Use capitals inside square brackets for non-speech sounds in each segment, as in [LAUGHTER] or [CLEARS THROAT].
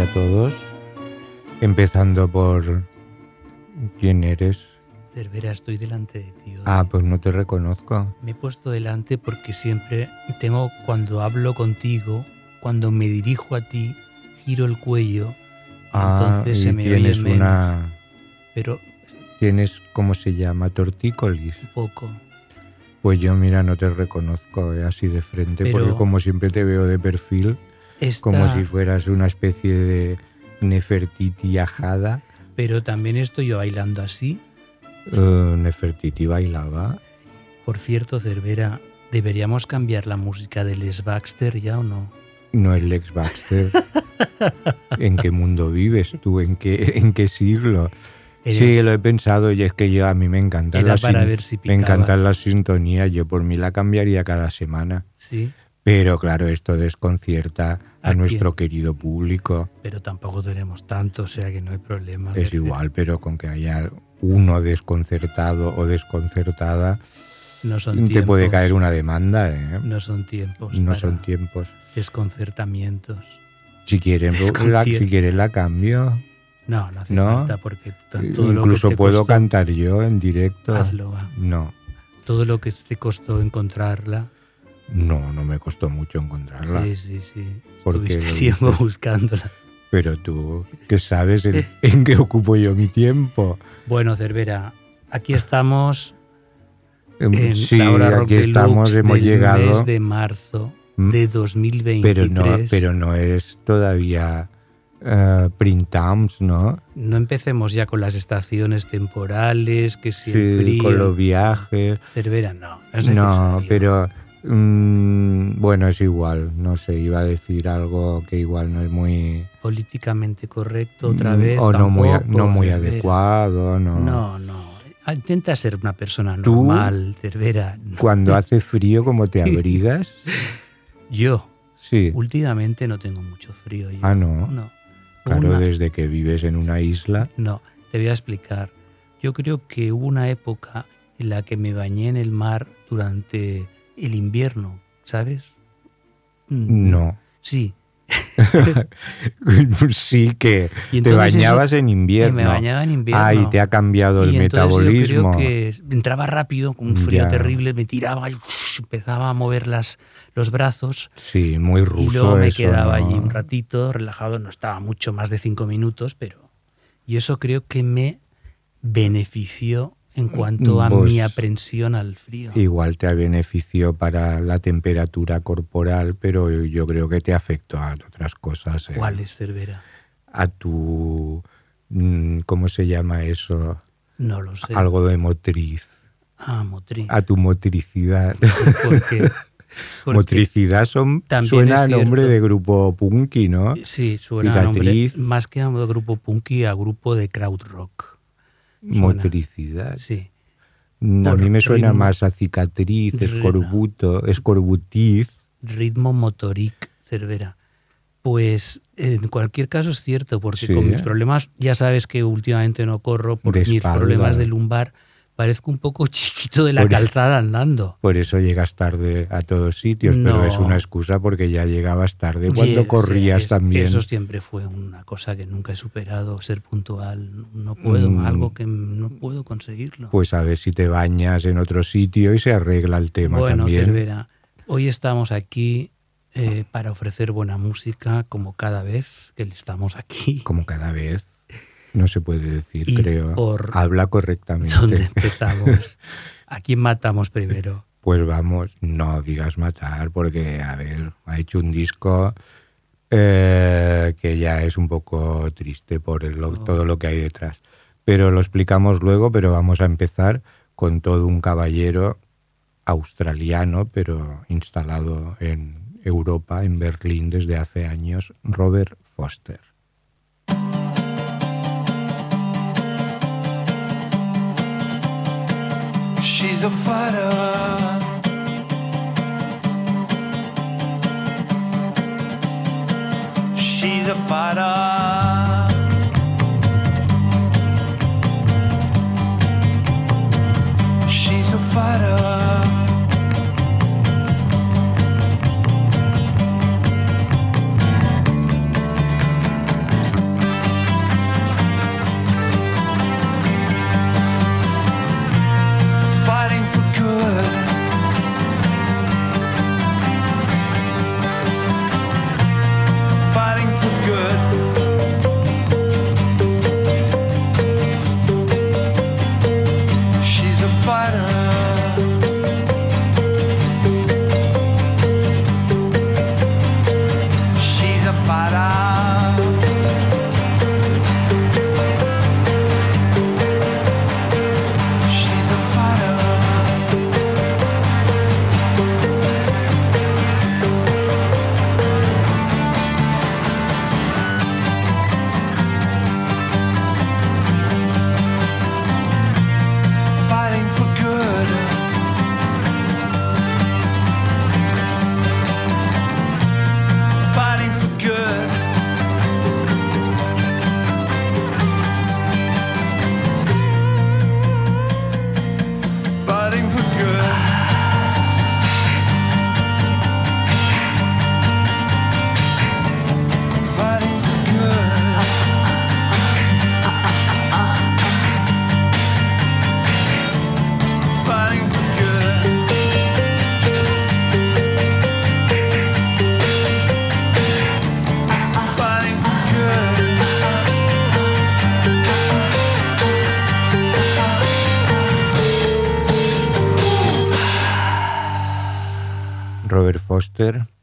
Y a todos. Empezando por quién eres. Cervera, estoy delante de ti. hoy. Ah, pues no te reconozco. Me he puesto delante porque siempre tengo, cuando hablo contigo, cuando me dirijo a ti, giro el cuello, Ah, entonces se me oye tienes menos. una, Pero tienes cómo se llama tortícolis. un poco. Pues yo mira no te reconozco eh, así de frente Pero- porque como siempre te veo de perfil, Esta- como si fueras una especie de Nefertiti ajada. Pero también estoy yo bailando así. Eh, Nefertiti bailaba. Por cierto, Cervera, ¿deberíamos cambiar la música de Les Baxter ya o no? No es Lex Baxter. [LAUGHS] ¿En qué mundo vives tú? ¿En qué, en qué siglo? Sí, Eres- lo he pensado y es que yo a mí me encantan las si me encantan las sintonías. Yo por mí la cambiaría cada semana. Sí, Pero claro, esto desconcierta a ¿A nuestro querido público. pero tampoco tenemos tanto, o sea que no hay problema. Es igual, pero con que haya uno desconcertado o desconcertada, No son te tiempos. puede caer una demanda. ¿eh? No son tiempos. No son tiempos. Desconcertamientos. Si quieren, la, si quieren la cambio. No, no hace ¿No? falta porque todo lo Incluso que te puedo costó, cantar yo en directo. Hazlo, va. No, Todo lo que te costó encontrarla. No, no me costó mucho encontrarla. Sí, sí, sí. Porque Estuviste dices. buscándola. Pero tú, ¿qué sabes en, [LAUGHS] en qué ocupo yo mi tiempo? Bueno, Cervera, aquí estamos Em, en sí, la hora rock aquí estamos, hemos del llegado. mes de marzo Mm, de 2023. pero no, pero no es todavía eh, print times, ¿no? No empecemos ya con las estaciones temporales, que si el Sí, frío. con los viajes. Cervera, no, no es No, pero mm, bueno, es igual. No sé, iba a decir algo que igual no es muy Políticamente correcto, otra mm, vez. o no muy, no muy adecuado, no. No, no. Ah, Intenta ser una persona Tú- normal, Cervera. Cuando hace frío, ¿cómo te [LAUGHS] abrigas? Yo, Sí. últimamente no tengo mucho frío. yo. Ah, no. No. Claro, Una- desde que vives en una isla. no, te voy a explicar. Yo creo que hubo una época en la que me bañé en el mar durante el invierno, ¿sabes? Mm, No. Sí. [LAUGHS] sí que Y te bañabas en Y invierno. me bañaba en invierno. Ah, y te ha cambiado el Y metabolismo. Yo creo que entraba rápido, con un frío Ya. terrible, me tiraba y uff, empezaba a mover las, los brazos Sí, muy ruso. y luego me eso, quedaba ¿no? allí un ratito relajado, no estaba mucho más de cinco minutos, pero... Y eso creo que me benefició en cuanto a mi aprensión al frío. Igual te benefició para la temperatura corporal, pero yo creo que te afectó a otras cosas. ¿eh? ¿Cuál es Cervera? A tu. mm, ¿Cómo se llama eso? No lo sé. Algo de motriz. Ah, motriz. A tu motricidad. [LAUGHS] Porque, [LAUGHS] porque- Motricidad son, suena a nombre de grupo punky, ¿no? Sí, suena a nombre, Cicatriz. más que a grupo punky, a grupo de crowd rock. Suena. Motricidad. Sí. Mm, A Por mí me suena ritmo. más a cicatriz, escorbuto, escorbutiz. ritmo motoric Cervera. Pues en cualquier caso es cierto, porque Sí. con mis problemas, ya sabes que últimamente no corro por De mis espalda. problemas de lumbar, parezco un poco [LAUGHS] chiquito de la Por- calzada andando. Por eso llegas tarde a todos sitios, pero es una excusa porque ya llegabas tarde cuando Sí, corrías también. Eso siempre fue una cosa que nunca he superado, ser puntual. No puedo, Mm. algo que no puedo conseguirlo. Pues a ver si te bañas en otro sitio y se arregla el tema bueno, también. Cervera, hoy estamos aquí eh, para ofrecer buena música, como cada vez que estamos aquí. Como cada vez. No se puede decir, Y creo. por- Habla correctamente. ¿Dónde [LAUGHS] empezamos? ¿A quién matamos primero? Pues vamos, no digas matar, porque, a ver, ha hecho un disco eh, que ya es un poco triste por el- Oh. todo lo que hay detrás. Pero lo explicamos luego, pero vamos a empezar con todo un caballero australiano, pero instalado en Europa, en Berlín desde hace años, Robert Foster. She's a fighter. She's a fighter. She's a fighter. Good.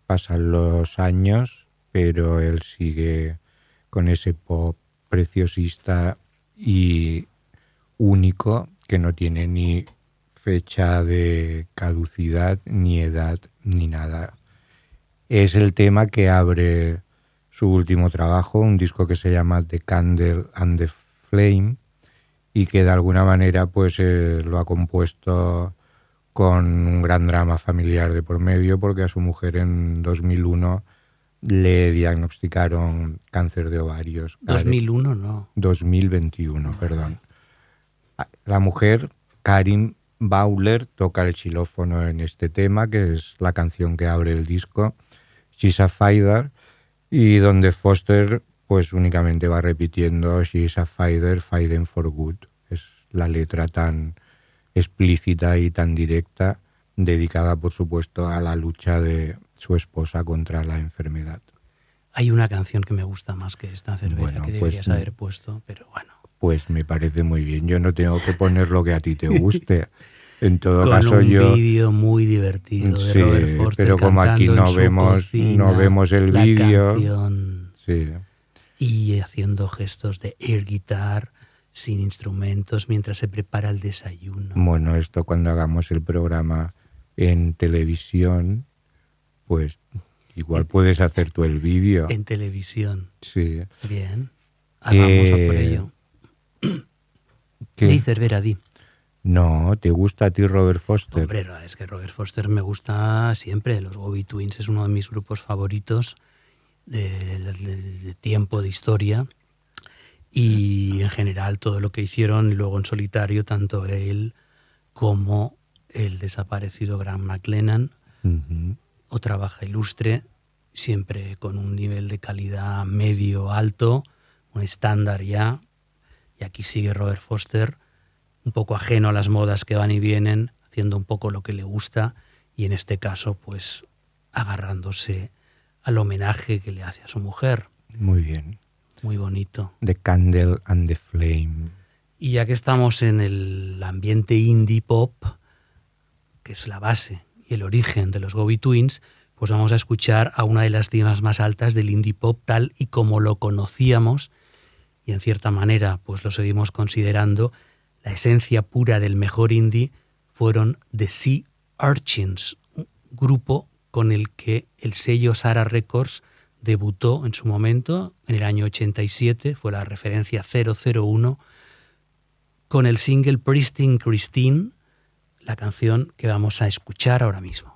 Pasan los años, pero él sigue con ese pop preciosista y único que no tiene ni fecha de caducidad, ni edad, ni nada. Es el tema que abre su último trabajo, un disco que se llama The Candle and the Flame y que de alguna manera pues eh, lo ha compuesto con un gran drama familiar de por medio porque a su mujer en 2001 le diagnosticaron cáncer de ovarios. 2001 no. 2021, perdón. La mujer, Karin Bauler, toca el xilófono en este tema, que es la canción que abre el disco, She's a Fighter, y donde Foster pues únicamente va repitiendo She's a Fighter, Fighting for Good. Es la letra tan explícita y tan directa, dedicada por supuesto a la lucha de su esposa contra la enfermedad. Hay una canción que me gusta más que esta cerveza Bueno, que pues deberías haber puesto, pero bueno. Pues me parece muy bien. Yo no tengo que poner lo que a ti te [LAUGHS] guste. En todo Con caso, un yo. vídeo muy divertido de Sí, Robert Forster pero como aquí no vemos- cocina no vemos el vídeo. Sí. y haciendo gestos de air guitar sin instrumentos mientras se prepara el desayuno. Bueno, esto cuando hagamos el programa en televisión, pues igual puedes hacer tú el vídeo. En televisión. Sí. Bien. Vamos a por Eh, ello. ¿Qué? Di, Cervera, di. No, ¿te gusta a ti Robert Foster? Hombre, es que Robert Foster me gusta siempre. Los Bobby Twins es uno de mis grupos favoritos de, de- de tiempo, de historia. Y en general todo lo que hicieron, luego en solitario, tanto él como el desaparecido Grant McLennan, Ujú. otra baja ilustre, siempre con un nivel de calidad medio alto, un estándar ya. Y aquí sigue Robert Foster, un poco ajeno a las modas que van y vienen, haciendo un poco lo que le gusta y en este caso pues agarrándose al homenaje que le hace a su mujer. Muy bien. Muy bonito. The Candle and the Flame. Y ya que estamos en el ambiente indie pop, que es la base y el origen de los Gobi Twins, pues vamos a escuchar a una de las cimas más altas del indie pop tal y como lo conocíamos y en cierta manera pues lo seguimos considerando, la esencia pura del mejor indie fueron The Sea Urchins, un grupo con el que el sello Sara Records debutó en su momento, en el año 87, fue la referencia 001, con el single Pristine Christine, la canción que vamos a escuchar ahora mismo.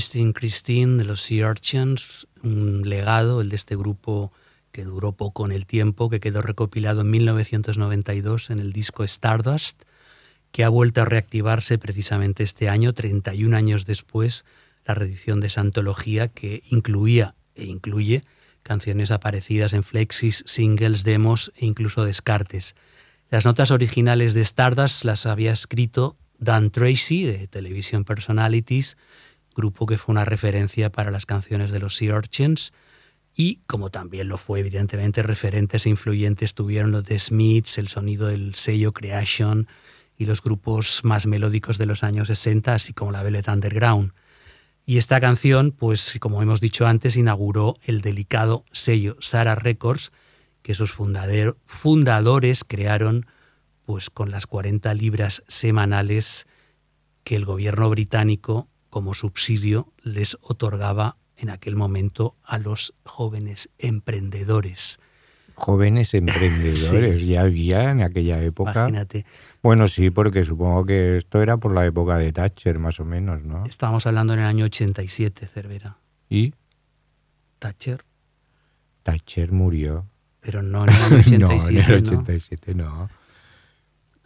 Pristine Christine de los Sea Urchins, un legado, el de este grupo que duró poco en el tiempo, que quedó recopilado en 1992 en el disco Stardust, que ha vuelto a reactivarse precisamente este año, 31 años después, la reedición de esa antología que incluía e incluye canciones aparecidas en flexis, singles, demos e incluso descartes. Las notas originales de Stardust las había escrito Dan Tracy de Television Personalities, grupo que fue una referencia para las canciones de los Sea Urchins, y como también lo fue, evidentemente, referentes e influyentes tuvieron los The Smiths, el sonido del sello Creation y los grupos más melódicos de los años 60, así como la Velvet Underground. Y esta canción, pues como hemos dicho antes, inauguró el delicado sello Sarah Records, que sus fundador- fundadores crearon pues con las 40 libras semanales que el gobierno británico como subsidio les otorgaba en aquel momento a los jóvenes emprendedores. Jóvenes emprendedores, [LAUGHS] ya había en aquella época. Imagínate, Bueno, sí, porque supongo que esto era por la época de Thatcher, más o menos, ¿no? estábamos hablando en el año 87, Cervera. Y Thatcher, Thatcher murió. pero no en el año 87, [LAUGHS] no, en el ¿no? 87 no.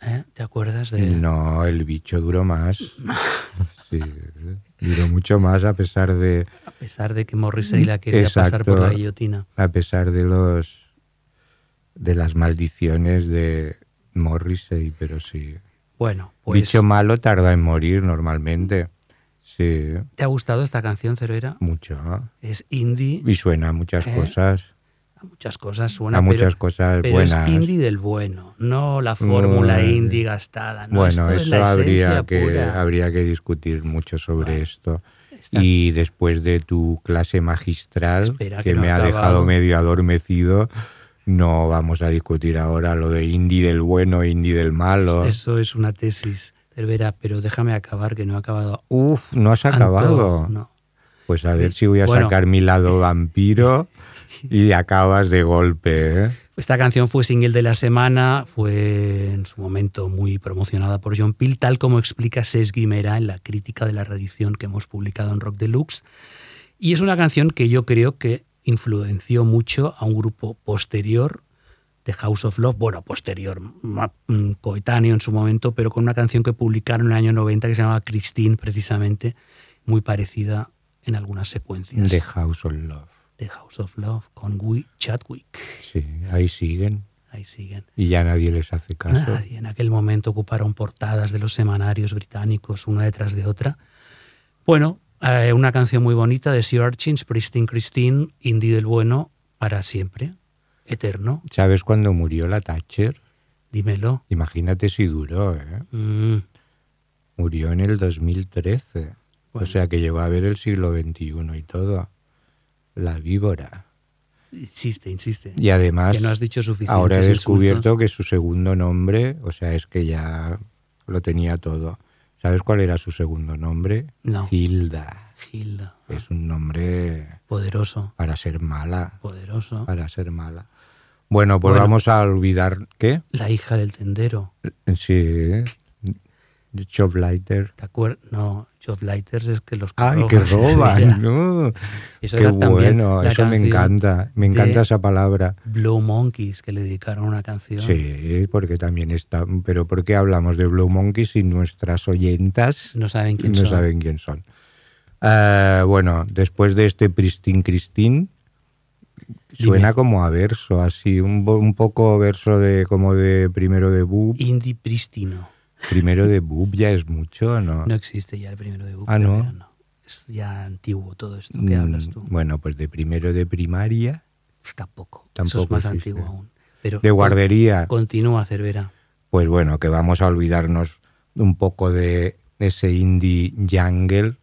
¿Eh? ¿Te acuerdas de...? No, el bicho duró más. [LAUGHS] Sí, duró mucho más a pesar de A pesar de que Morrissey la quería pasar por la guillotina. a pesar de los de las maldiciones de Morrissey, pero sí. Bueno, pues... Bicho malo tarda en morir normalmente. Sí, ¿Te ha gustado esta canción, Cervera? mucho. Es indie, Y suena a muchas ¿Eh? cosas. A muchas cosas suena, a pero- muchas cosas pero buenas. es indie del bueno, no la fórmula indie gastada. No, bueno, esto es eso la habría que, pura. habría que discutir mucho sobre Bueno, esto. Está- Y después de tu clase magistral, Espera, que, que no me ha dejado medio adormecido, no vamos a discutir ahora lo de indie del bueno, indie del malo. Eso es una tesis, Cervera, pero déjame acabar, que no he acabado. Uf, no has Anto, acabado. No. Pues a ver si voy a Bueno. sacar mi lado vampiro [LAUGHS] y acabas de golpe. ¿eh? Esta canción fue single de la semana, fue en su momento muy promocionada por John Peel, tal como explica Ses Guimera en la crítica de la reedición que hemos publicado en Rock Deluxe. Y es una canción que yo creo que influenció mucho a un grupo posterior de House of Love, bueno, posterior, mm, coetáneo en su momento, pero con una canción que publicaron en el año 90 que se llamaba Christine, precisamente, muy parecida en algunas secuencias The House of Love. De House of Love con Guy Chadwick. Sí, ahí siguen Ahí siguen. y ya nadie les hace caso. Nadie en aquel momento ocuparon portadas de los semanarios británicos una detrás de otra. Bueno, eh, una canción muy bonita de Sea Urchins, Pristine Christine, indie del bueno, para siempre, eterno. ¿Sabes cuándo murió la Thatcher? Dímelo. Imagínate si duró, ¿eh? Mm, Murió en el 2013. O Bueno. sea que llegó a ver el siglo XXI y todo. La víbora. insiste, insiste. Y además, que no has dicho suficiente. ahora he descubierto que su segundo nombre, o sea, es que ya lo tenía todo. ¿Sabes cuál era su segundo nombre? No. Hilda. Gilda. Es un nombre Poderoso, para ser mala. poderoso. Para ser mala. Bueno, pues Bueno. vamos a olvidar. ¿Qué? La hija del tendero. Sí. Choplighter. ¿Te acuerdas? No, Job Lighters es que los Ay, que roban, ¿no? Eso Qué era también bueno, eso me encanta. Me encanta esa palabra. Blue Monkeys, que le dedicaron una canción. Sí, porque también está. Pero ¿por qué hablamos de Blue Monkeys si nuestras oyentas No saben quién no son. saben quién son? Eh, bueno, después de este Pristin Christine, suena Dime. como a verso, así, un, poco verso de como de primero de Boob. Indie Pristino. Primero de Boob ya es mucho, ¿no? No existe ya el primero de Book. Ah, ¿no? Es ya antiguo todo esto que hablas tú. Mm, Bueno, pues de primero de primaria, Pues tampoco. Eso es Tampoco más existe. antiguo aún. Pero de guardería. Continúa, Cervera. Pues bueno, que vamos a olvidarnos un poco de ese indie jungle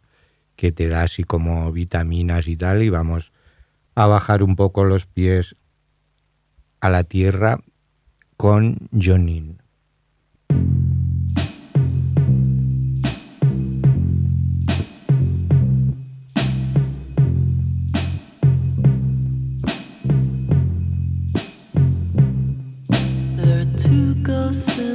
que te da así como vitaminas y tal y vamos a bajar un poco los pies a la tierra con Jonin. você.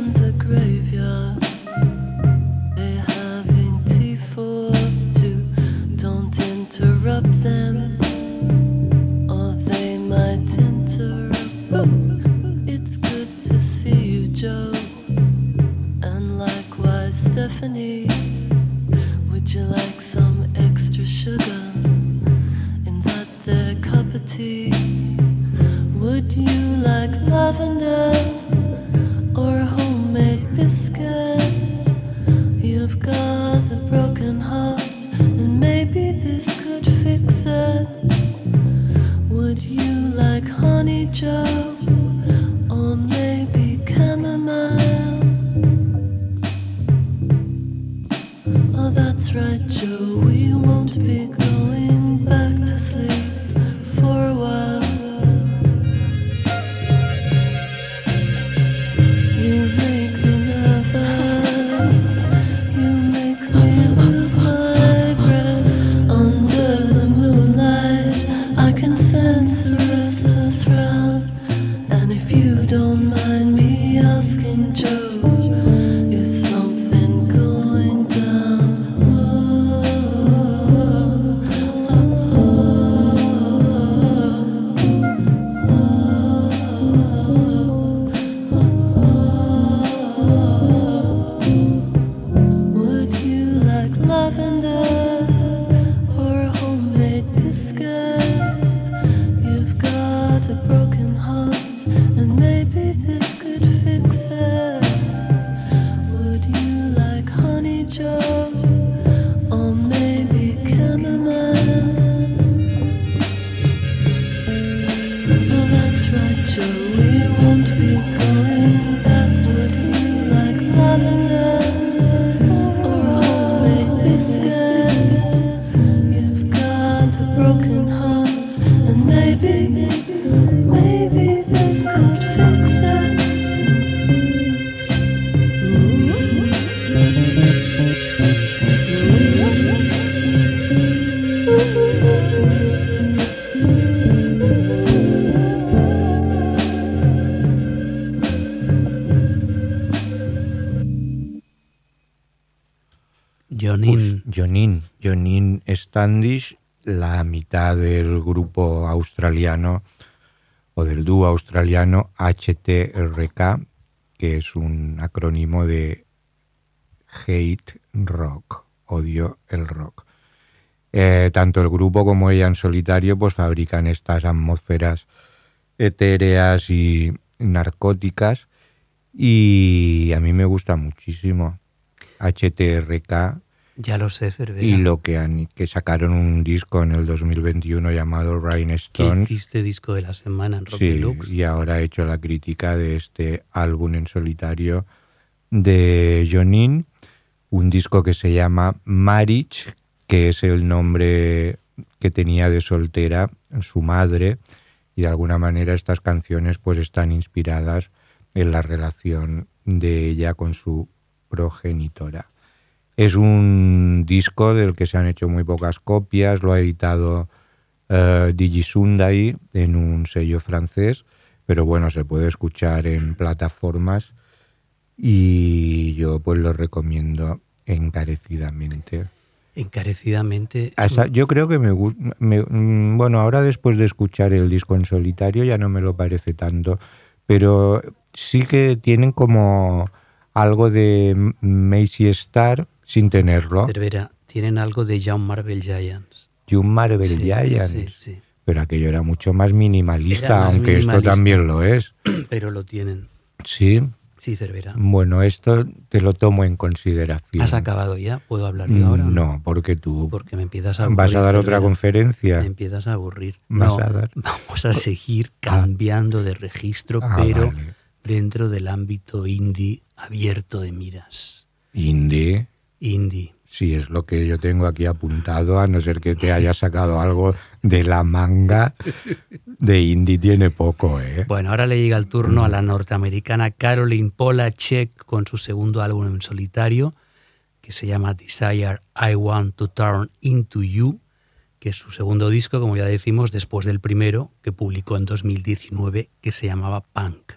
La mitad del grupo australiano o del dúo australiano HTRK, que es un acrónimo de Hate Rock, odio el rock. Eh, tanto el grupo como ella en solitario pues fabrican estas atmósferas etéreas y narcóticas y a mí me gusta muchísimo HTRK ya lo sé, Cervera. y lo que han que sacaron un disco en el 2021 llamado Rhinestone hiciste disco de la semana en Rock sí, Deluxe. y ahora he hecho la crítica de este álbum en solitario de Jonin un disco que se llama Marriage que es el nombre que tenía de soltera su madre y de alguna manera estas canciones pues están inspiradas en la relación de ella con su progenitora. Es un disco del que se han hecho muy pocas copias, lo ha editado eh, Digisundai en un sello francés, pero bueno, se puede escuchar en plataformas y yo pues lo recomiendo encarecidamente. Encarecidamente. Yo creo que me gusta. Bueno, ahora después de escuchar el disco en solitario ya no me lo parece tanto, pero sí que tienen como algo de Macy Star sin tenerlo. Cervera, tienen algo de Young Marvel Giants. Y un Marvel Sí, Giants. Sí, sí. Pero aquello era mucho más minimalista, más aunque esto también lo es. [CLEARS THROAT] Pero lo tienen. Sí. Sí, Cervera. Bueno, esto te lo tomo en consideración. ¿Has acabado ya? ¿Puedo hablar yo ahora? No, porque tú Porque me empiezas a aburrir. vas a dar otra Cervera. conferencia. Me empiezas a aburrir. Vas No, a dar- Vamos a seguir cambiando de registro, Ah, pero vale. dentro del ámbito indie abierto de miras. Indie. Indie. Sí, es lo que yo tengo aquí apuntado, a no ser que te haya sacado algo de la manga. De indie tiene poco, ¿eh? Bueno, ahora le llega el turno a la norteamericana Caroline Polachek con su segundo álbum en solitario, que se llama Desire I Want to Turn Into You, que es su segundo disco, como ya decimos, después del primero, que publicó en 2019, que se llamaba Punk.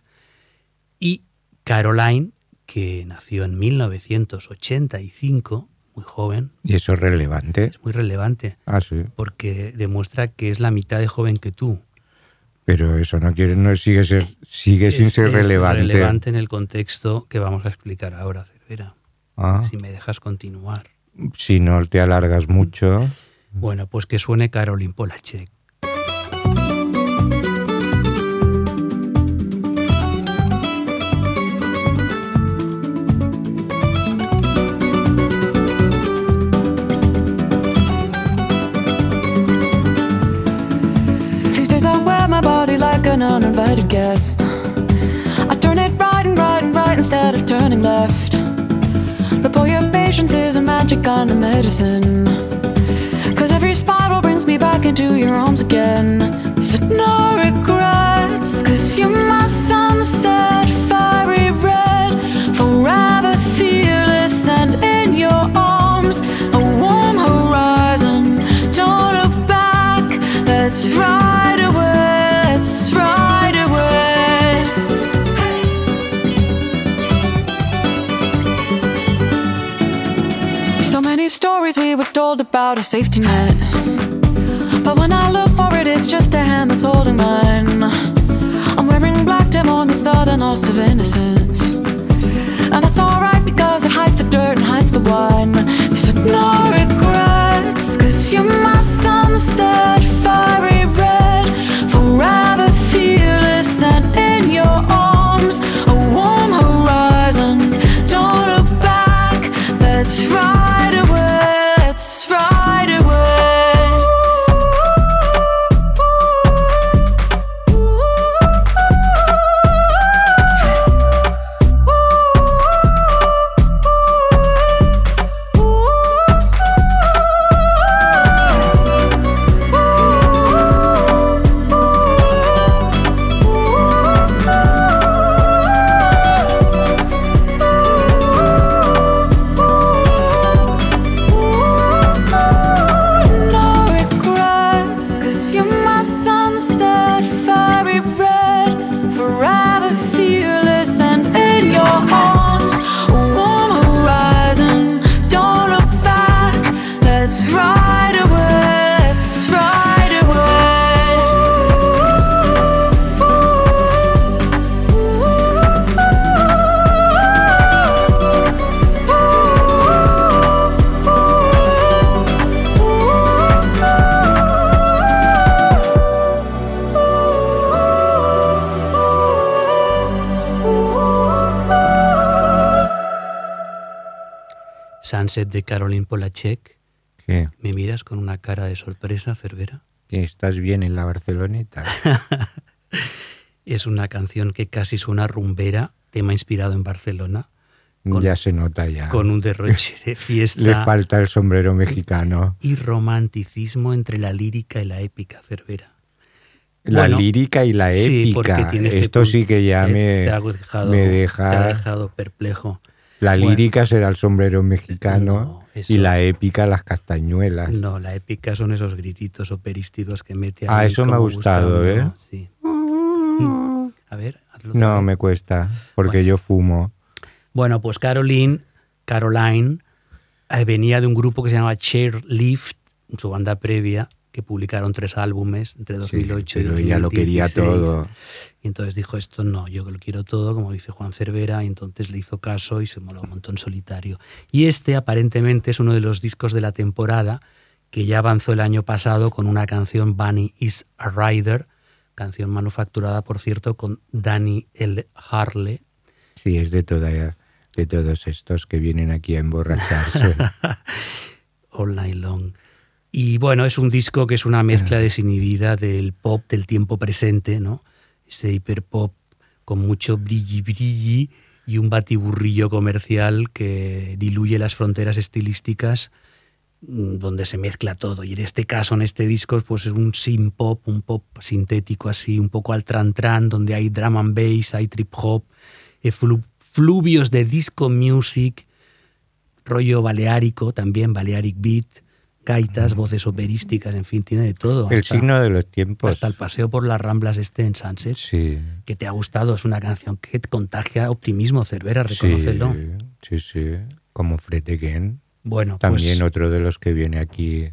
Y Caroline, que nació en 1985, muy joven, Y eso es relevante. es muy relevante, Ah, sí. porque demuestra que es la mitad de joven que tú. Pero eso no quiere, no sigue, ser- sigue sin ser es relevante. relevante en el contexto que vamos a explicar ahora, Cervera. Ah, Si me dejas continuar. si no te alargas mucho. Bueno, pues que suene Caroline Polachek. I turn it right and right and right instead of turning left. But boy, your patience is a magic kind of medicine. Cause every spiral brings me back into your arms again. Said no regrets, cause you're my sunset, fiery red. Forever fearless and in your arms, a warm horizon. Don't look back, let's ride a safety net. But when I look for it, it's just a hand that's holding mine. I'm wearing black dim on the sudden loss of innocence. And that's alright because it hides the dirt and hides the wine. Said no regrets, cause you're my sunset, Sunset de Caroline Polachek. ¿Qué? Me miras con una cara de sorpresa, Cervera. ¿Que ¿Estás bien en la Barceloneta? [LAUGHS] Es una canción que casi suena rumbera, tema inspirado en Barcelona, Con- ya se nota ya. con un derroche de [LAUGHS] Le fiesta falta el sombrero mexicano. y romanticismo entre la lírica y la épica, Cervera. La Bueno, lírica y la Sí, porque épica. tiene este Esto punto, sí que ya eh, me, te ha dejado, me te ha deja... dejado perplejo. La Bueno. lírica será el sombrero mexicano No, y la épica las castañuelas. No, la épica son esos grititos operísticos que mete Ah, ahí eso me ha gustado, ¿eh? Sí. [LAUGHS] A ver, hazlo No, me cuesta, porque Bueno. yo fumo. Bueno, pues Caroline, Caroline eh, venía de un grupo que se llamaba Chairlift, su banda previa, que publicaron tres álbumes entre 2008 Sí, y pero ella lo quería 2016. todo. Y entonces dijo, esto no, yo lo quiero todo, como dice Juan Cervera, y entonces le hizo caso y se moló un montón solitario. Y este aparentemente es uno de los discos de la temporada que ya avanzó el año pasado con una canción Bunny is a Rider, canción manufacturada, por cierto, con Danny L. Harley. Sí, es de, toda, de todos estos que vienen aquí a emborracharse. [LAUGHS] All Night Long. Y bueno, es un disco que es una mezcla desinhibida del pop del tiempo presente, ¿no? Ese hiperpop con mucho brilli brilli y un batiburrillo comercial que diluye las fronteras estilísticas mm, donde se mezcla todo. Y en este caso, en este disco, pues es un synth pop, un pop sintético así, un poco al tran tran, donde hay drum and bass, hay trip hop, eh, flu- fluvios de disco music, rollo baleárico también, Balearic Beat, gaitas, voces operísticas, en fin, tiene de todo. el hasta- signo de los tiempos. hasta el paseo por las Ramblas este en Sunset, Sí. que te ha gustado, es una canción que contagia optimismo, Cervera, Sí, reconócelo. sí, sí. Como Fred Again. Bueno, También pues otro de los que viene aquí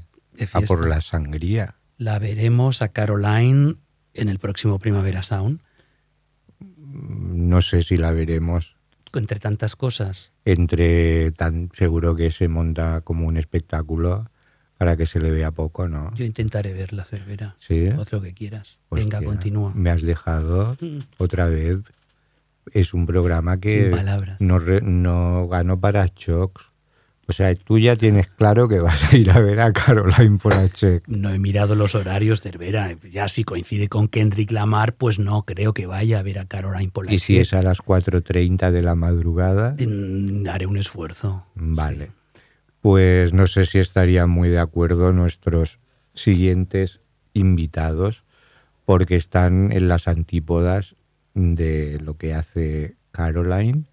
a por la sangría. la veremos a Caroline en el próximo Primavera Sound, No sé si la veremos. entre tantas cosas. Entre tan seguro que se monta como un espectáculo para que se le vea poco, ¿no? Yo intentaré verla, Cervera. Sí. Lo que quieras. Venga, Hostia, continúa. Me has dejado [LAUGHS] otra vez. Es un programa que Sin palabras. no, re- no gano para shocks. O sea, tú ya tienes claro que vas a ir a ver a Caroline Polachek. No he mirado los horarios, Cervera. Ya si coincide con Kendrick Lamar, pues no creo que vaya a ver a Caroline Polachek. Y si es a las 4.30 de la madrugada, Mm, Haré un esfuerzo. vale. Pues no sé si estarían muy de acuerdo nuestros siguientes invitados, porque están en las antípodas de lo que hace Caroline,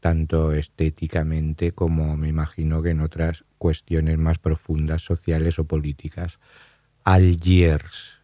tanto estéticamente como me imagino que en otras cuestiones más profundas, sociales o políticas. Algiers.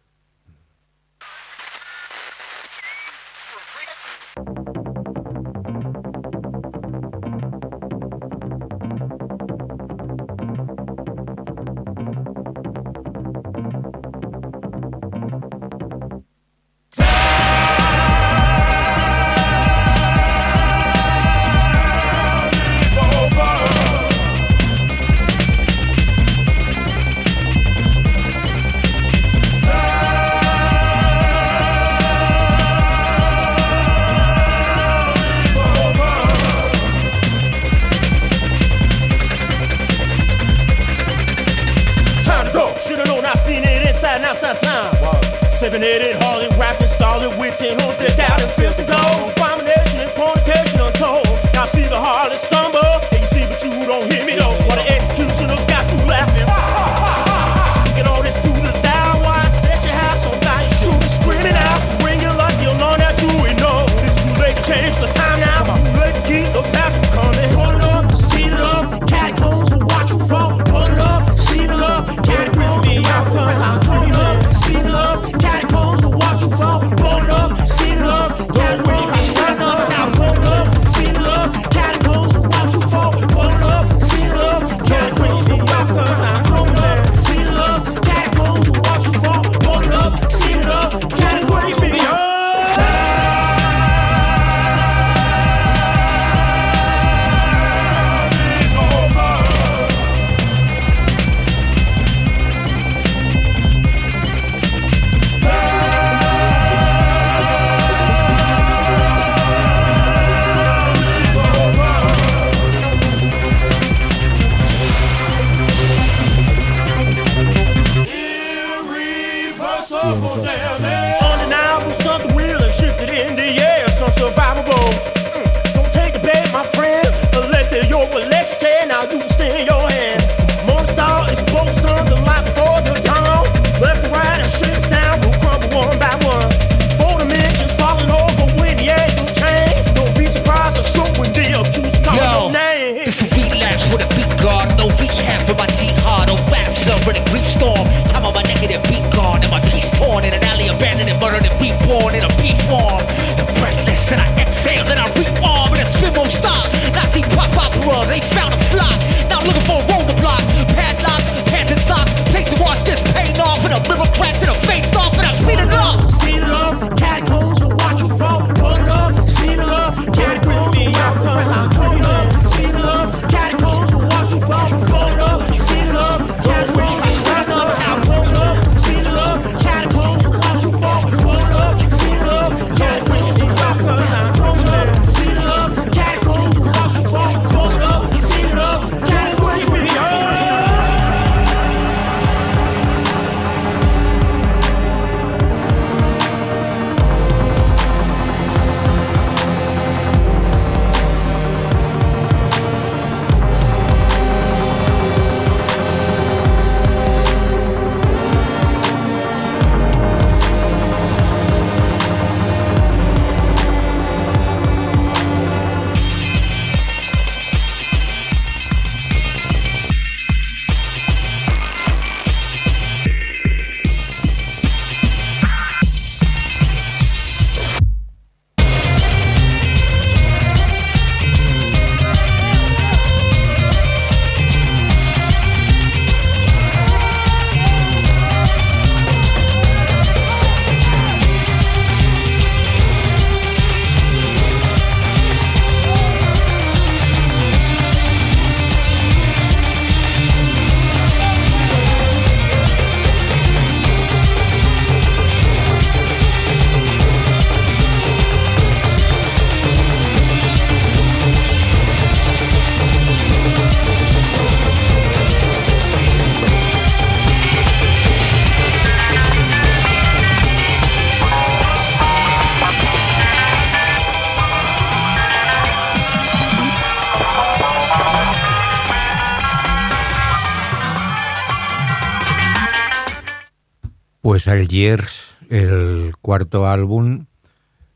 Algiers, el cuarto álbum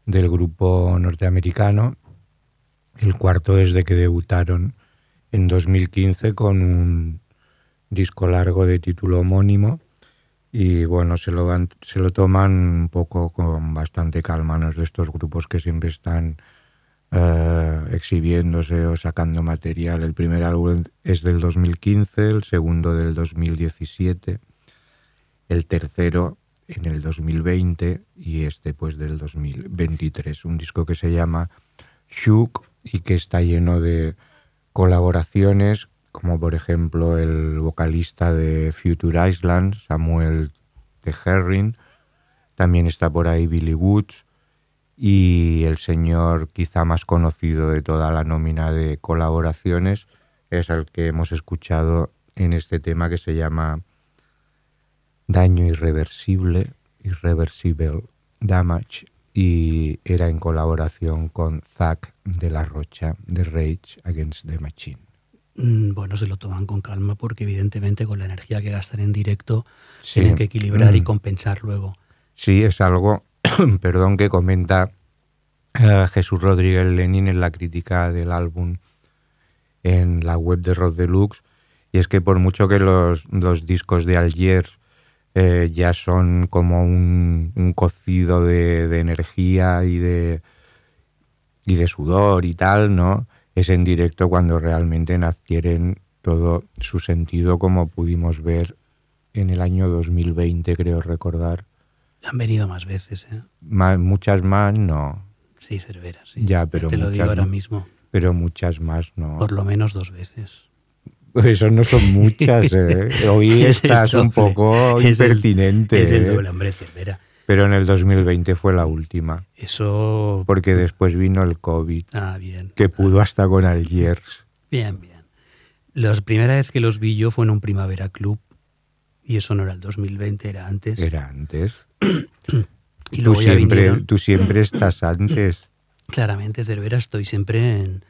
del grupo norteamericano. El cuarto es de que debutaron en 2015 con un disco largo de título homónimo. Y bueno, se lo, van- se lo toman un poco con bastante calma, no es de estos grupos que siempre están eh, exhibiéndose o sacando material. El primer álbum es del 2015, el segundo del 2017 el tercero en el 2020 y este pues del 2023. Un disco que se llama Shook y que está lleno de colaboraciones como por ejemplo el vocalista de Future Island, Samuel de Herring, también está por ahí Billy Woods y el señor quizá más conocido de toda la nómina de colaboraciones es el que hemos escuchado en este tema que se llama Daño Irreversible, Irreversible Damage, y era en colaboración con Zack de la Rocha de Rage Against the Machine. Mm, Bueno, se lo toman con calma porque evidentemente con la energía que gastan en directo Sí. tienen que equilibrar y Mm. compensar luego. Sí, es algo, [COUGHS] perdón, que comenta eh, Jesús Rodríguez Lenin en la crítica del álbum en la web de Rod Deluxe, y es que por mucho que los, los discos de Algiers eh, ya son como un, un cocido de, de energía y de, y de sudor y tal, ¿no? Es en directo cuando realmente adquieren todo su sentido como pudimos ver en el año 2020, creo recordar. Han venido más veces, ¿eh? Ma- muchas más no, Sí, Cervera, sí. Ya, pero Te lo digo ahora mismo. pero muchas más no. Por lo menos dos veces. Eso no son muchas, [LAUGHS] ¿eh? Hoy Es estás un poco Es el- impertinente. Es el ¿eh? doble, hombre, Cervera. Pero en el 2020 fue la última, Eso... porque después vino el COVID, Ah, bien. que pudo hasta con Algiers. Bien, bien. La primera vez que los vi yo fue en un Primavera Club y eso no era el 2020, era antes. Era antes. [CLEARS THROAT] y Tú luego ya siempre, vinieron, tú siempre estás antes, [CLEARS THROAT] claramente, Cervera, estoy siempre en,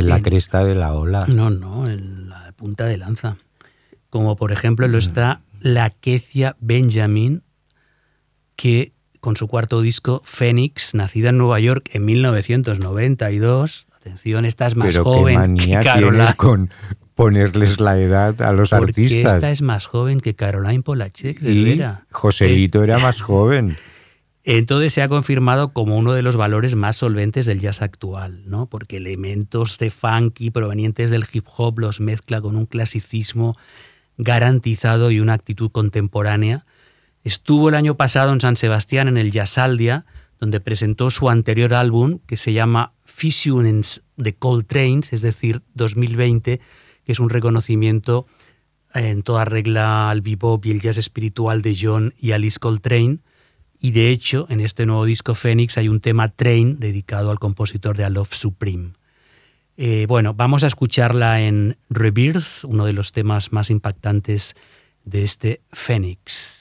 en la cresta de la ola. No, no, en la punta de lanza. Como por ejemplo lo está la Kecia Benjamin, que con su cuarto disco, Phoenix, nacida en Nueva York en 1992. Atención, esta es más Pero qué joven manía que Caroline. con ponerles la edad a los Porque artistas. esta es más joven que Caroline Polachek, de y Vera. Joselito era más joven. Entonces se ha confirmado como uno de los valores más solventes del jazz actual, ¿no? Porque elementos de funky provenientes del hip hop los mezcla con un clasicismo garantizado y una actitud contemporánea. Estuvo el año pasado en San Sebastián en el Jazzaldia, donde presentó su anterior álbum que se llama Fusions de Coltrane's, es decir, 2020, que es un reconocimiento en toda regla al bebop y el jazz espiritual de John y Alice Coltrane. Y de hecho, en este nuevo disco Phoenix hay un tema Train dedicado al compositor de Love Supreme. Eh, bueno, vamos a escucharla en Rebirth, uno de los temas más impactantes de este Phoenix.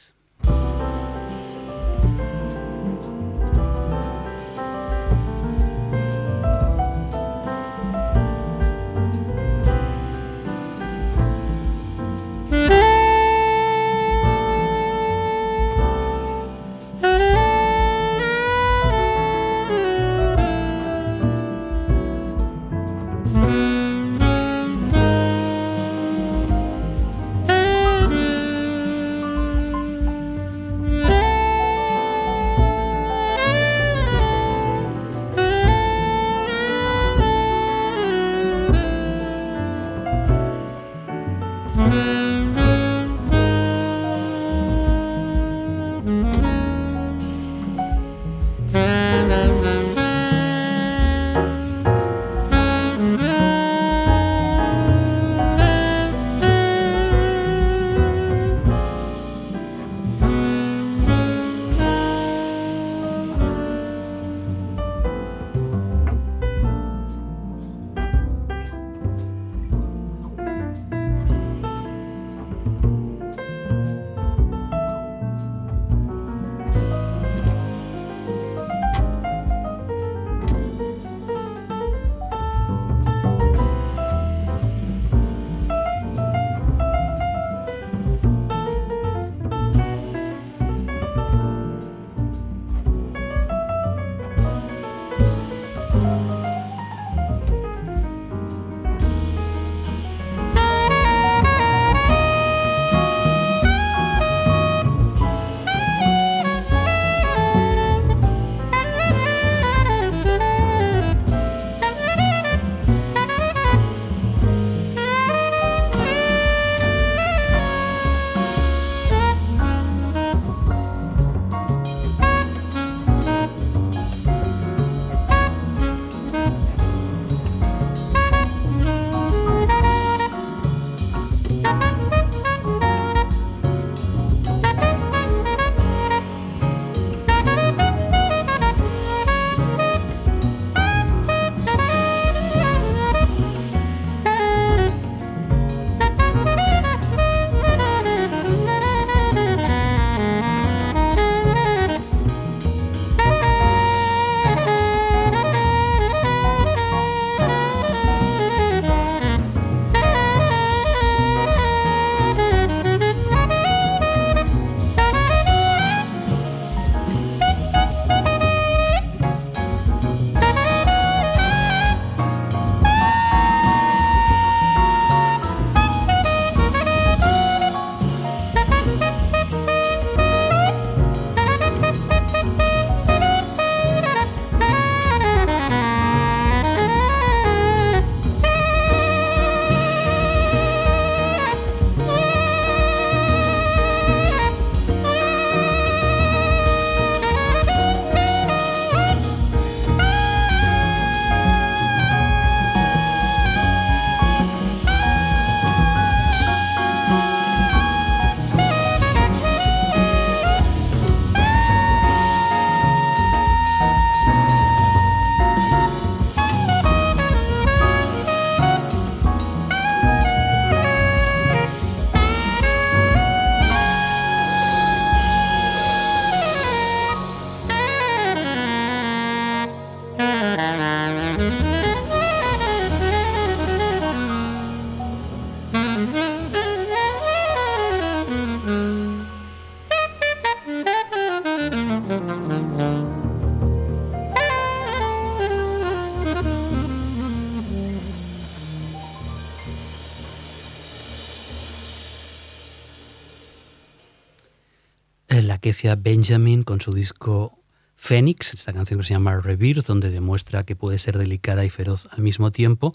Lakecia Benjamin con su disco Phoenix, esta canción que se llama Rebirth, donde demuestra que puede ser delicada y feroz al mismo tiempo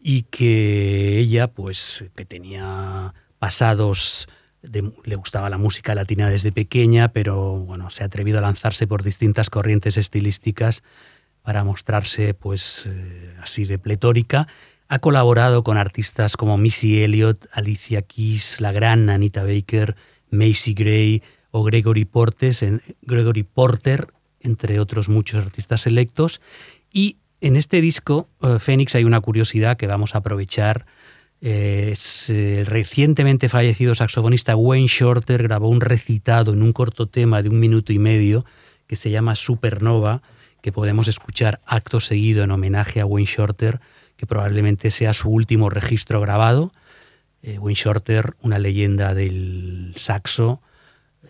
y que ella, pues, que tenía pasados, le gustaba la música latina desde pequeña, pero bueno, se ha atrevido a lanzarse por distintas corrientes estilísticas para mostrarse, pues, eh, así de pletórica. Ha colaborado con artistas como Missy Elliott, Alicia Keys, la gran Anita Baker, Macy Gray o Gregory, Portes, Gregory Porter, entre otros muchos artistas selectos. Y en este disco, eh, Phoenix, hay una curiosidad que vamos a aprovechar. Eh, el recientemente fallecido saxofonista Wayne Shorter grabó un recitado en un corto tema de un minuto y medio que se llama Supernova, que podemos escuchar acto seguido en homenaje a Wayne Shorter, que probablemente sea su último registro grabado. Eh, Wayne Shorter, una leyenda del saxo,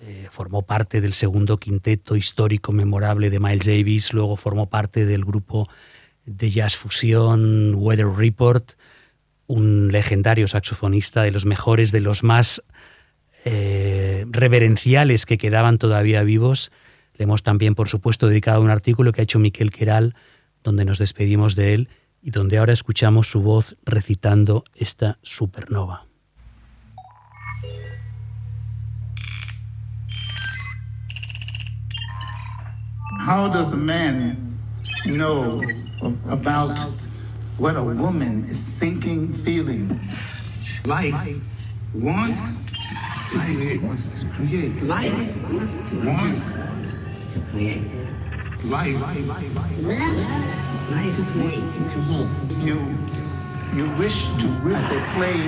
eh, formó parte del segundo quinteto histórico memorable de Miles Davis, luego formó parte del grupo de jazz fusión Weather Report, un legendario saxofonista de los mejores, de los más eh, reverenciales que quedaban todavía vivos. Le hemos también, por supuesto, dedicado un artículo que ha hecho Miquel Queral, donde nos despedimos de él y donde ahora escuchamos su voz recitando esta supernova. How does a man know about what a woman is thinking, feeling? Life wants, life wants to create. Life wants to create. Life, life wants to create. You, you wish to, play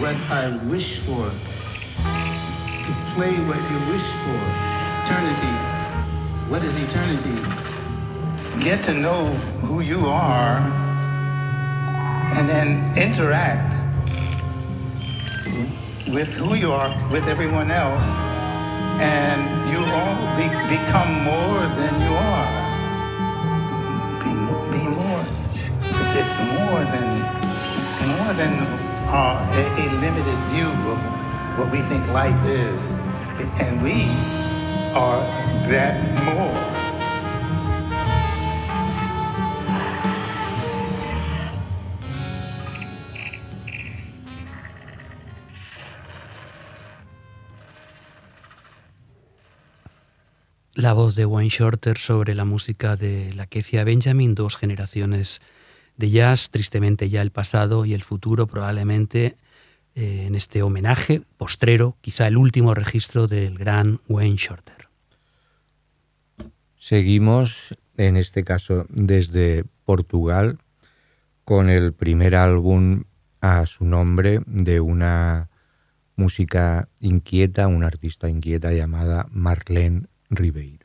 what I wish for. To play what you wish for. Eternity. What is eternity? Get to know who you are and then interact with who you are with everyone else and you all be, become more than you are. Be, be more. It's, more than more than uh, a, a limited view of what we think life is. And we are La voz de Wayne Shorter sobre la música de la Kecia Benjamin, dos generaciones de jazz, tristemente ya el pasado y el futuro probablemente eh, en este homenaje postrero, quizá el último registro del gran Wayne Shorter. Seguimos, en este caso desde Portugal, con el primer álbum a su nombre de una música inquieta, una artista inquieta llamada Marlene Ribeiro.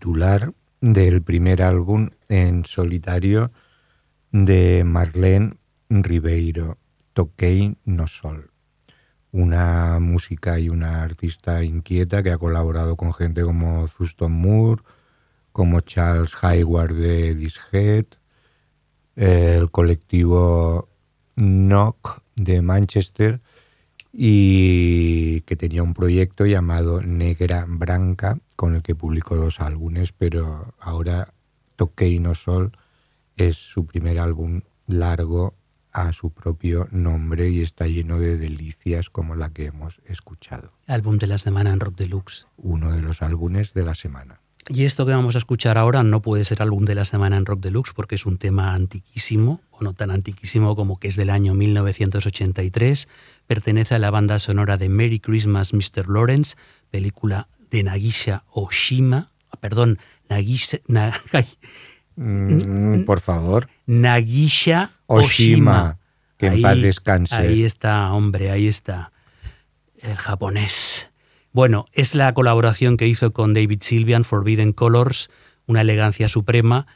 Titular del primer álbum en solitario de Marlene Ribeiro, Toquei no Sol. Una música y una artista inquieta que ha colaborado con gente como Thurston Moore, como Charles Hayward de Dishead, el colectivo Knock de Manchester y que tenía un proyecto llamado Negra Branca con el que publicó dos álbumes, pero ahora Toquei no Sol es su primer álbum largo a su propio nombre y está lleno de delicias como la que hemos escuchado. Álbum de la semana en Rock Deluxe. Uno de los álbumes de la semana. Y esto que vamos a escuchar ahora no puede ser álbum de la semana en Rock Deluxe porque es un tema antiquísimo, o no tan antiquísimo como que es del año 1983. Pertenece a la banda sonora de Merry Christmas, Mr. Lawrence, película de Nagisha Oshima, perdón, Nagisha, Na- [LAUGHS] ay, Mm, por favor, Nagisha Oshima, Oshima. que en paz descanse. Ahí está, hombre, ahí está. El japonés. Bueno, es la colaboración que hizo con David Sylvian, Forbidden Colors, una elegancia suprema.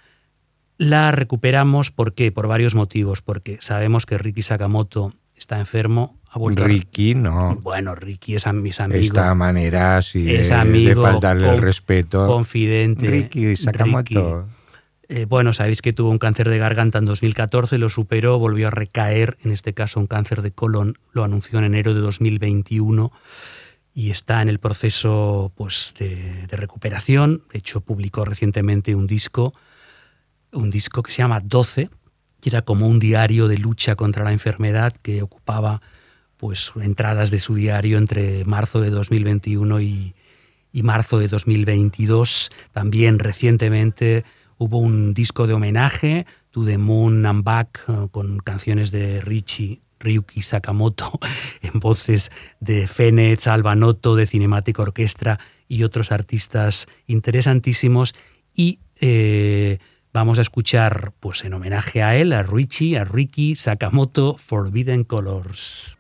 La recuperamos, ¿por qué? Por varios motivos. Porque sabemos que Ricky Sakamoto está enfermo, ha vuelto a- Ricky no. Bueno, Ricky es, es amigo. Esta manera así es de, de amigo, faltarle el respeto. confidente. Ricky Sakamoto. Ricky. Eh, bueno, sabéis que tuvo un cáncer de garganta en 2014, lo superó, volvió a recaer, en este caso un cáncer de colon, lo anunció en enero de 2021 y está en el proceso pues, de, de recuperación. De hecho, publicó recientemente un disco, un disco que se llama 12, que era como un diario de lucha contra la enfermedad que ocupaba pues, entradas de su diario entre marzo de 2021 y, y marzo de 2022. También recientemente hubo un disco de homenaje, To the Moon and Back, eh, con canciones de Richie, Ryuki Sakamoto, [LAUGHS] en voces de Fenech, Albanoto, de Cinematic Orchestra y otros artistas interesantísimos. Y eh, vamos a escuchar, pues en homenaje a él, a Richie, a Ricky Sakamoto, Forbidden Colors.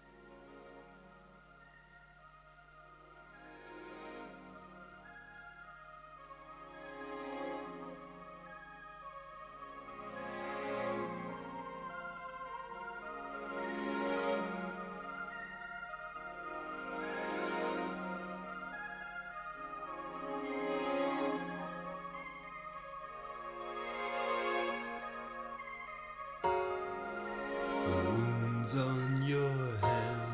Wounds on your hands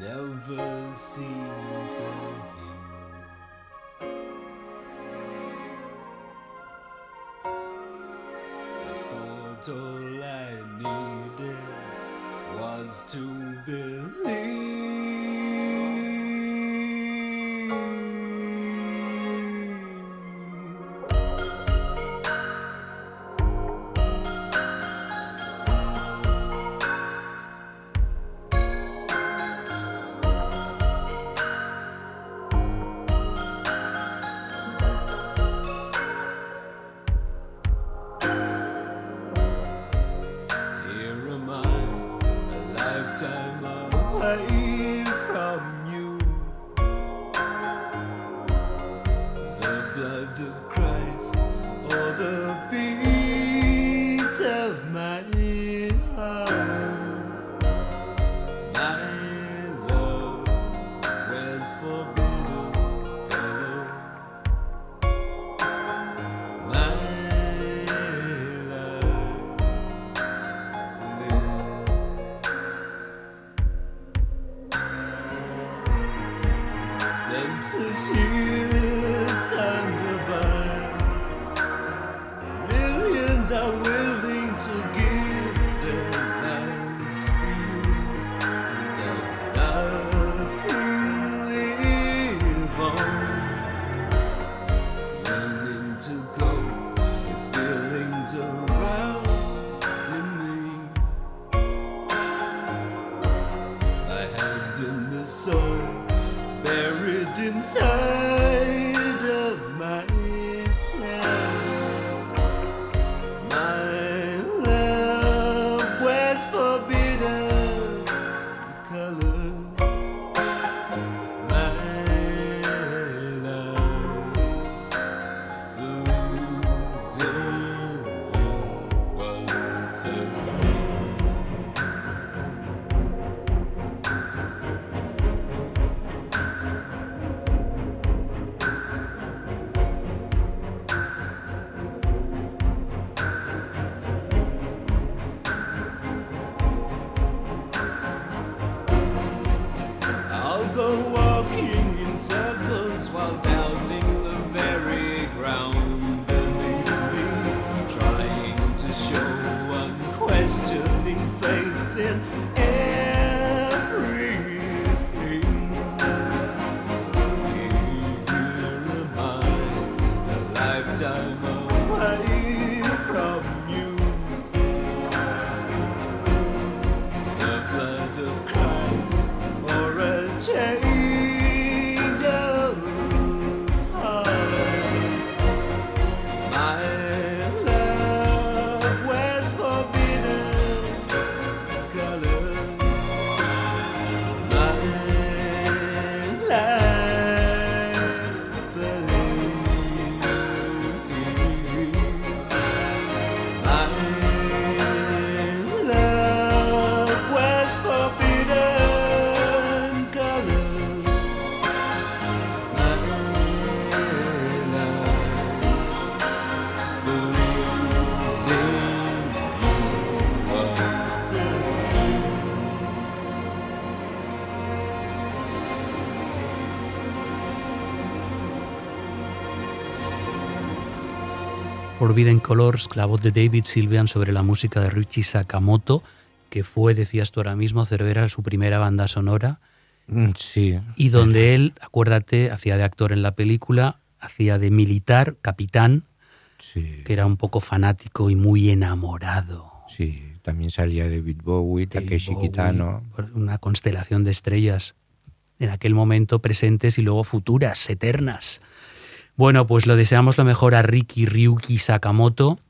never seem to heal. I thought all I needed was to believe. Forbidden Colors, la voz de David Sylvian sobre la música de Richie Sakamoto, que fue, decías tú ahora mismo, Cervera, su primera banda sonora, Mm, Sí. y donde él, acuérdate, hacía de actor en la película, hacía de militar, capitán, Sí, que era un poco fanático y muy enamorado. sí. También salía David Bowie, David Takeshi Bowie, Kitano. Una constelación de estrellas en aquel momento presentes y luego futuras, eternas. Bueno, pues lo deseamos lo mejor a Riki Ryuki Sakamoto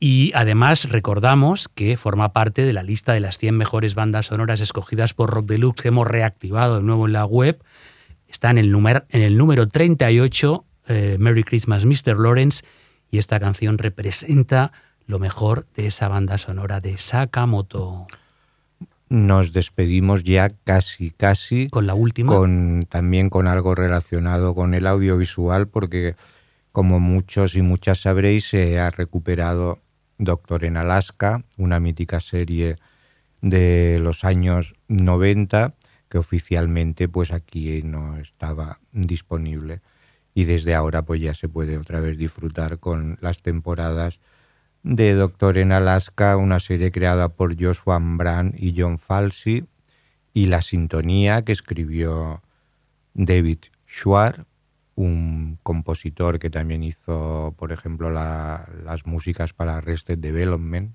y además recordamos que forma parte de la lista de las 100 mejores bandas sonoras escogidas por Rock Deluxe que hemos reactivado de nuevo en la web. Está en el, número, en el número 38, eh, Merry Christmas Mr. Lawrence, y esta canción representa lo mejor de esa banda sonora de Sakamoto. Nos despedimos ya casi, casi. Con la última. con también con algo relacionado con el audiovisual porque como muchos y muchas sabréis se ha recuperado Doctor en Alaska, una mítica serie de los años 90 que oficialmente pues aquí no estaba disponible y desde ahora pues ya se puede otra vez disfrutar con las temporadas de Doctor en Alaska, una serie creada por Joshua Brand y John Falsey y la sintonía que escribió David Schwartz, un compositor que también hizo, por ejemplo, la- las músicas para Arrested Development.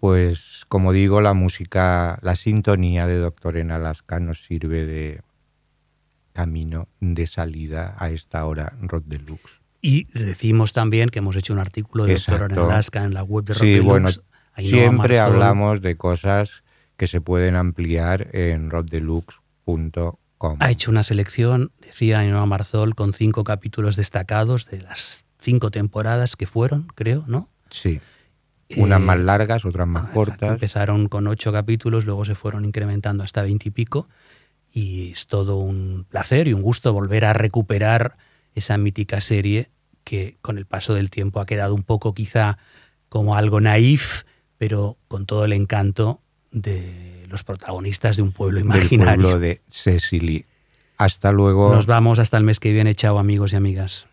Pues, como digo, la música, la sintonía de Doctor en Alaska nos sirve de camino de salida a esta hora Rock Deluxe. Y decimos también que hemos hecho un artículo de Doctor en Exacto. Alaska en la web de Rock Sí, bueno, siempre hablamos de cosas que se pueden ampliar en rockdeluxe.com. Ha hecho una selección, decía Ainhoa Marzol, con cinco capítulos destacados de las cinco temporadas que fueron, creo, ¿no? Sí. Unas Eh, más largas, otras más Ah, exacto, cortas. Empezaron con ocho capítulos, luego se fueron incrementando hasta veinte y pico. Y es todo un placer y un gusto volver a recuperar esa mítica serie que con el paso del tiempo ha quedado un poco quizá como algo naif, pero con todo el encanto de los protagonistas de un pueblo del imaginario. pueblo de Cecily. Hasta luego. Nos vamos hasta el mes que viene. Chao amigos y amigas.